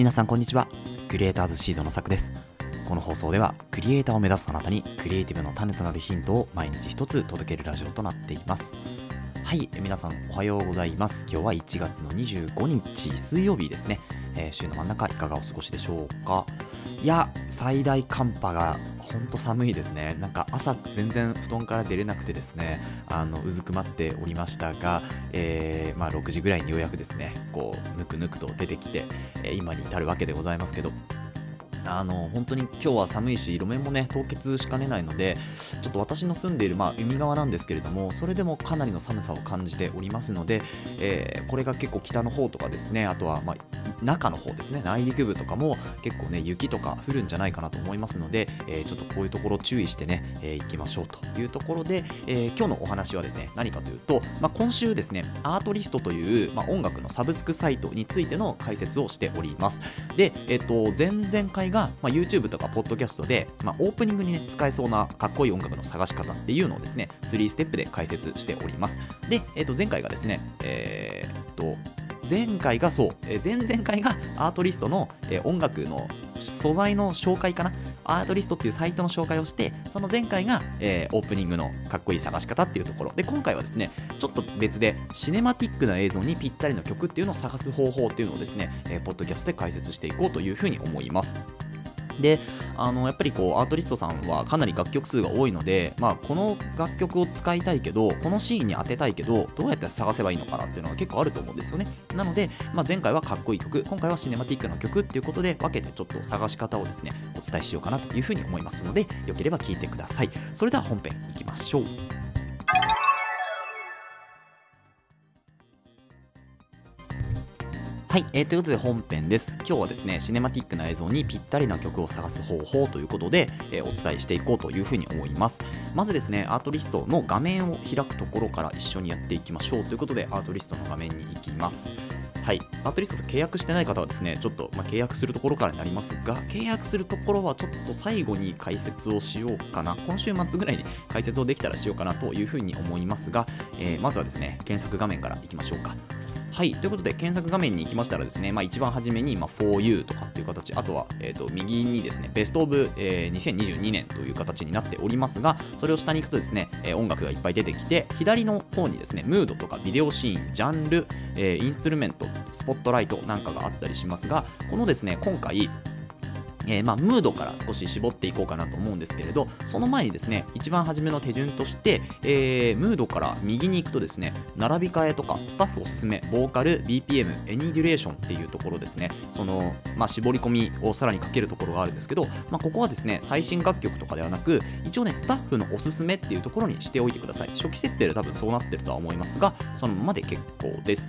皆さんこんにちは。クリエイターズシードのさくです。この放送ではクリエイターを目指すあなたにクリエイティブの種となるヒントを毎日一つ届けるラジオとなっています。はい皆さんおはようございます。今日は1月の25日水曜日ですね、えー週の真ん中いかがお過ごしでしょうか？いや最大寒波がほんと寒いですね。なんか朝全然布団から出れなくてですねあのうずくまっておりましたが、えーまあ、6時ぐらいにようやくですねこうぬくぬくと出てきて、え今に至るわけでございますけどあの本当に今日は寒いし路面もね凍結しかねないのでちょっと私の住んでいる、まあ、海側なんですけれどもそれでもかなりの寒さを感じておりますので、えーこれが結構北の方とかですねあとは、まあ、中の方ですね。内陸部とかも結構ね雪とか降るんじゃないかなと思いますので、えーちょっとこういうところ注意してね、えー行きましょうというところで、えー今日のお話はですね何かというと、まあ、今週ですねアートリストという、まあ、音楽のサブスクサイトについての解説をしております。で、えっと前々回が、まあ、YouTube とかポッドキャストで、まあ、オープニングにね使えそうなかっこいい音楽の探し方っていうのをですね3ステップで解説しております。で、えっと前回がですねえーっと前回がそう、え前々回がアートリストの、え音楽の素材の紹介かな。アートリストっていうサイトの紹介をしてその前回が、えーオープニングのかっこいい探し方っていうところ。で今回はですねちょっと別でシネマティックな映像にぴったりの曲っていうのを探す方法っていうのをですね、えーポッドキャストで解説していこうというふうに思います。であのやっぱりこうアートリストさんはかなり楽曲数が多いので、まあ、この楽曲を使いたいけどこのシーンに当てたいけどどうやって探せばいいのかなっていうのが結構あると思うんですよね。なので、まあ、前回はかっこいい曲今回はシネマティックな曲っていうことで分けてちょっと探し方をですねお伝えしようかなというふうに思いますのでよければ聞いてください。それでは本編いきましょう。はい、えーということで本編です。今日はですね、シネマティックな映像にぴったりな曲を探す方法ということで、えーお伝えしていこうというふうに思います。まずですね、アートリストの画面を開くところから一緒にやっていきましょうということで、アートリストの画面に行きます。はい、アートリストと契約してない方はですね、ちょっと、まあ、契約するところからになりますが、契約するところはちょっと最後に解説をしようかな、今週末ぐらいに解説をできたらしようかなというふうに思いますが、えーまずはですね、検索画面からいきましょうか。はい、ということで検索画面に行きましたらですね、まあ、一番初めに、まあ、For You とかっていう形、あとは、えー、と右にですね、ベストオブ、えー2022年という形になっておりますが、それを下に行くとですね、えー音楽がいっぱい出てきて、左の方にですね、ムードとかビデオシーン、ジャンル、えーインストゥルメント、スポットライトなんかがあったりしますが、このですね、今回、えーまあ、ムードから少し絞っていこうかなと思うんですけれどその前にですね一番初めの手順として、えームードから右に行くとですね並び替えとかスタッフおすすめボーカル BPM エニデュレーションっていうところですね。その、まあ、絞り込みをさらにかけるところがあるんですけど、まあ、ここはですね最新楽曲とかではなく一応ねスタッフのおすすめっていうところにしておいてください。初期設定で多分そうなってるとは思いますがそのままで結構です。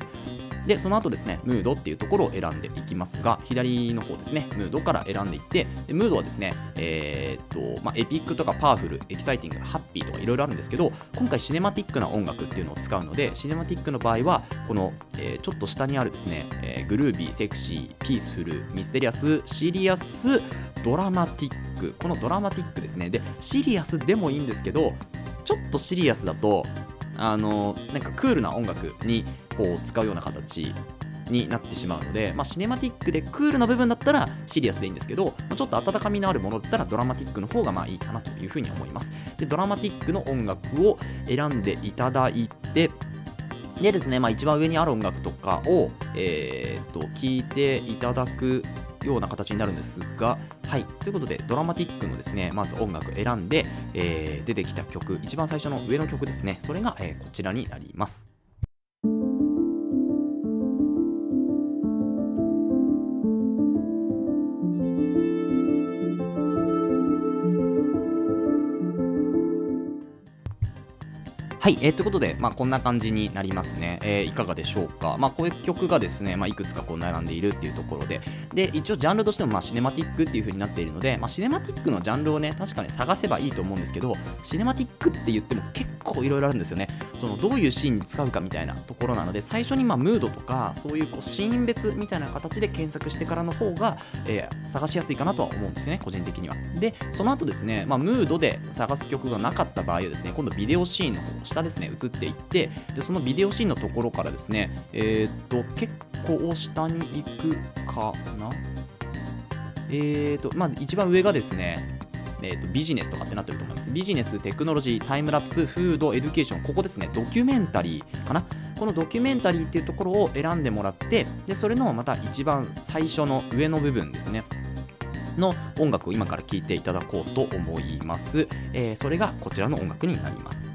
でその後ですねムードっていうところを選んでいきますが左の方ですねムードから選んでいってでムードはですねえーっとまあ、エピックとかパワフルエキサイティングハッピーとかいろいろあるんですけど今回シネマティックな音楽っていうのを使うのでシネマティックの場合はこの、えーちょっと下にあるですね、えーグルービーセクシーピースフルミステリアスシリアスドラマティック。このドラマティックですね。でシリアスでもいいんですけどちょっとシリアスだとあのなんかクールな音楽にこう使うような形になってしまうので、まあ、シネマティックでクールな部分だったらシリアスでいいんですけど、まちょっと温かみのあるものだったらドラマティックの方がまあいいかなというふうに思います。でドラマティックの音楽を選んでいただいてでですね、まあ、一番上にある音楽とかを、えー、と聞いていただくような形になるんですが、はい、ということでドラマティックのですねまず音楽選んで、えー出てきた曲一番最初の上の曲ですね。それが、えーこちらになります。えー、ということで、まあ、こんな感じになりますね。えーいかがでしょうか。まあ、こういう曲がですね、まあ、いくつかこう並んでいるっていうところで、で、一応ジャンルとしても、まあ、シネマティックっていう風になっているので、まあ、シネマティックのジャンルをね、確かに探せばいいと思うんですけど、シネマティックって言っても結構いろいろあるんですよね。その、どういうシーンに使うかみたいなところなので、最初に、ま、ムードとか、そういうこうシーン別みたいな形で検索してからの方が、えー探しやすいかなとは思うんですね、個人的には。で、その後ですね、まあ、ムードで探す曲がなかった場合はですね、今度ビデオシーンの方、下ですね、移っていって、でそのビデオシーンのところからですね、えーっと、結構下に行くかな？えーとまあ、一番上がですねえーと、ビジネスとかってなってると思います。ビジネス、テクノロジー、タイムラプス、フード、エデュケーション、ここですね、ドキュメンタリーかな。このドキュメンタリーっていうところを選んでもらって、でそれのまた一番最初の上の部分ですね。の音楽を今から聴いていただこうと思います。えー、それがこちらの音楽になります。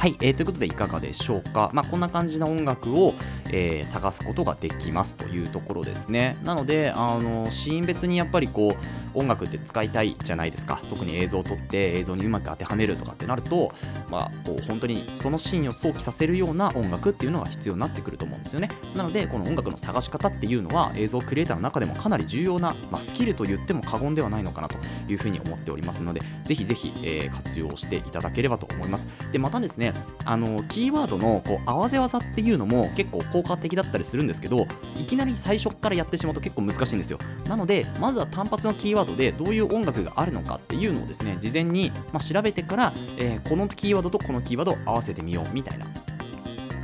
はい、えー、ということでいかがでしょうか、まあ、こんな感じの音楽を、えー、探すことができますというところですね。なのであのシーン別にやっぱりこう音楽って使いたいじゃないですか。特に映像を撮って映像にうまく当てはめるとかってなると、まあ、こう本当にそのシーンを想起させるような音楽っていうのが必要になってくると思うんですよね。なのでこの音楽の探し方っていうのは映像クリエイターの中でもかなり重要な、まあ、スキルと言っても過言ではないのかなというふうに思っておりますのでぜひぜひ、えー、活用していただければと思います。でまたですねあのキーワードのこう合わせ技っていうのも結構効効果的だったりするんですけどいきなり最初からやってしまうと結構難しいんですよ。なのでまずは単発のキーワードでどういう音楽があるのかっていうのをですね事前に、まあ、調べてから、えー、このキーワードとこのキーワードを合わせてみようみたいな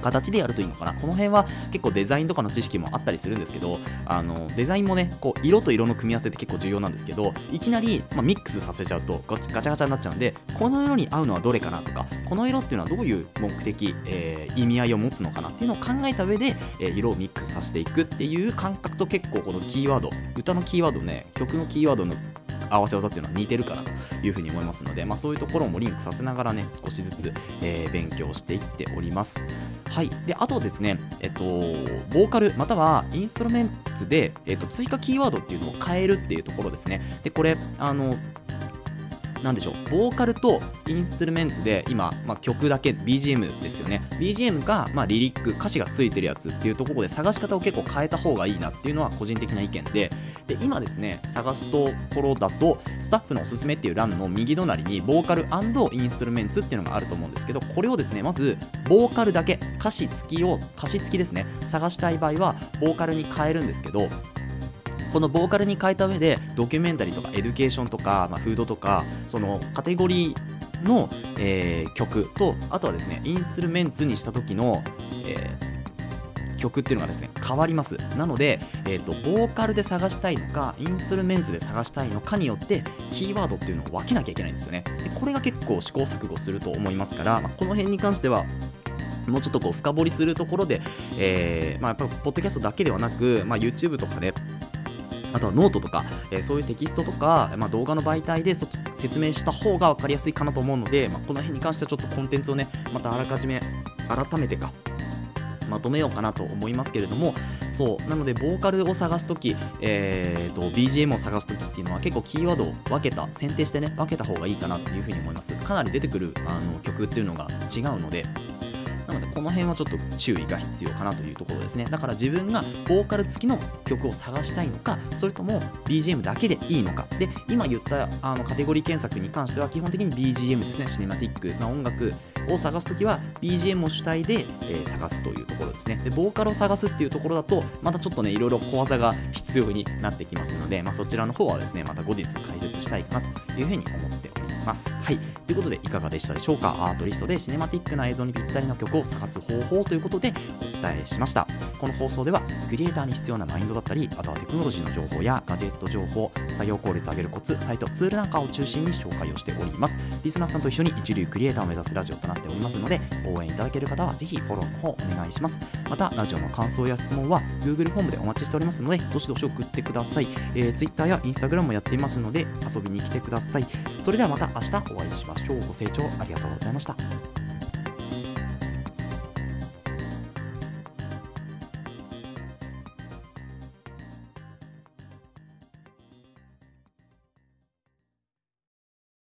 形でやるといいのかな。この辺は結構デザインとかの知識もあったりするんですけどあのデザインもねこう色と色の組み合わせって結構重要なんですけどいきなり、まあ、ミックスさせちゃうとガチャガチャになっちゃうんでこの色に合うのはどれかなとかこの色っていうのはどういう目的、えー、意味合いを持つのかなっていうのを考えた上で、えー、色をミックスさせていくっていう感覚と結構このキーワード歌のキーワードね曲のキーワードの合わせ技っていうのは似てるかなというふうに思いますので、まあ、そういうところもリンクさせながらね少しずつ、えー、勉強していっております。はい。であとですねえっとボーカルまたはインストルメンツで、えっと、追加キーワードっていうのを変えるっていうところですね。でこれあのなんでしょうボーカルとインストゥルメンツで今、まあ、曲だけ BGM ですよね。BGM が、まあ、リリック歌詞がついてるやつっていうところで探し方を結構変えた方がいいなっていうのは個人的な意見で。で今ですね探すところだとスタッフのおすすめっていう欄の右隣にボーカルインストゥルメンツっていうのがあると思うんですけどこれをですねまずボーカルだけ歌詞付きを歌詞付きですね探したい場合はボーカルに変えるんですけどこのボーカルに変えた上でドキュメンタリーとかエデュケーションとか、まあ、フードとかそのカテゴリーの、えー、曲とあとはですねインストゥルメンツにした時の、えー、曲っていうのがですね変わります。なので、えーと、ボーカルで探したいのかインストゥルメンツで探したいのかによってキーワードっていうのを分けなきゃいけないんですよね。でこれが結構試行錯誤すると思いますから、まあ、この辺に関してはもうちょっとこう深掘りするところで、えーまあ、やっぱポッドキャストだけではなく、まあ、YouTube とかで、ね、あとはノートとか、えー、そういうテキストとか、まあ、動画の媒体で説明した方が分かりやすいかなと思うので、まあ、この辺に関してはちょっとコンテンツをねまたあらかじめ改めてかまとめようかなと思いますけれどもそうなのでボーカルを探すとき、えーと、BGM を探すときっていうのは結構キーワードを分けた選定してね分けた方がいいかなというふうに思います。かなり出てくるあの曲っていうのが違うのでなのでこの辺はちょっと注意が必要かなというところですね。だから自分がボーカル付きの曲を探したいのかそれとも BGM だけでいいのか。で今言ったあのカテゴリー検索に関しては基本的に BGM ですねシネマティックな音楽を探すときは BGM を主体で、えー、探すというところですね。でボーカルを探すっていうところだとまたちょっとねいろいろ小技が必要になってきますので、まあ、そちらの方はですねまた後日解説したいかなというふうに思っております。はい。ということで、いかがでしたでしょうか？アートリストでシネマティックな映像にぴったりの曲を探す方法ということでお伝えしました。この放送では、クリエイターに必要なマインドだったり、あとはテクノロジーの情報やガジェット情報、作業効率上げるコツ、サイト、ツールなんかを中心に紹介をしております。リスナーさんと一緒に一流クリエイターを目指すラジオとなっておりますので、応援いただける方はぜひフォローの方お願いします。また、ラジオの感想や質問は Google フォームでお待ちしておりますので、どしどし送ってください。えー、Twitter や Instagram もやっていますので、遊びに来てください。それではまた明日お会いしましょう。ご清聴ありがとうございました。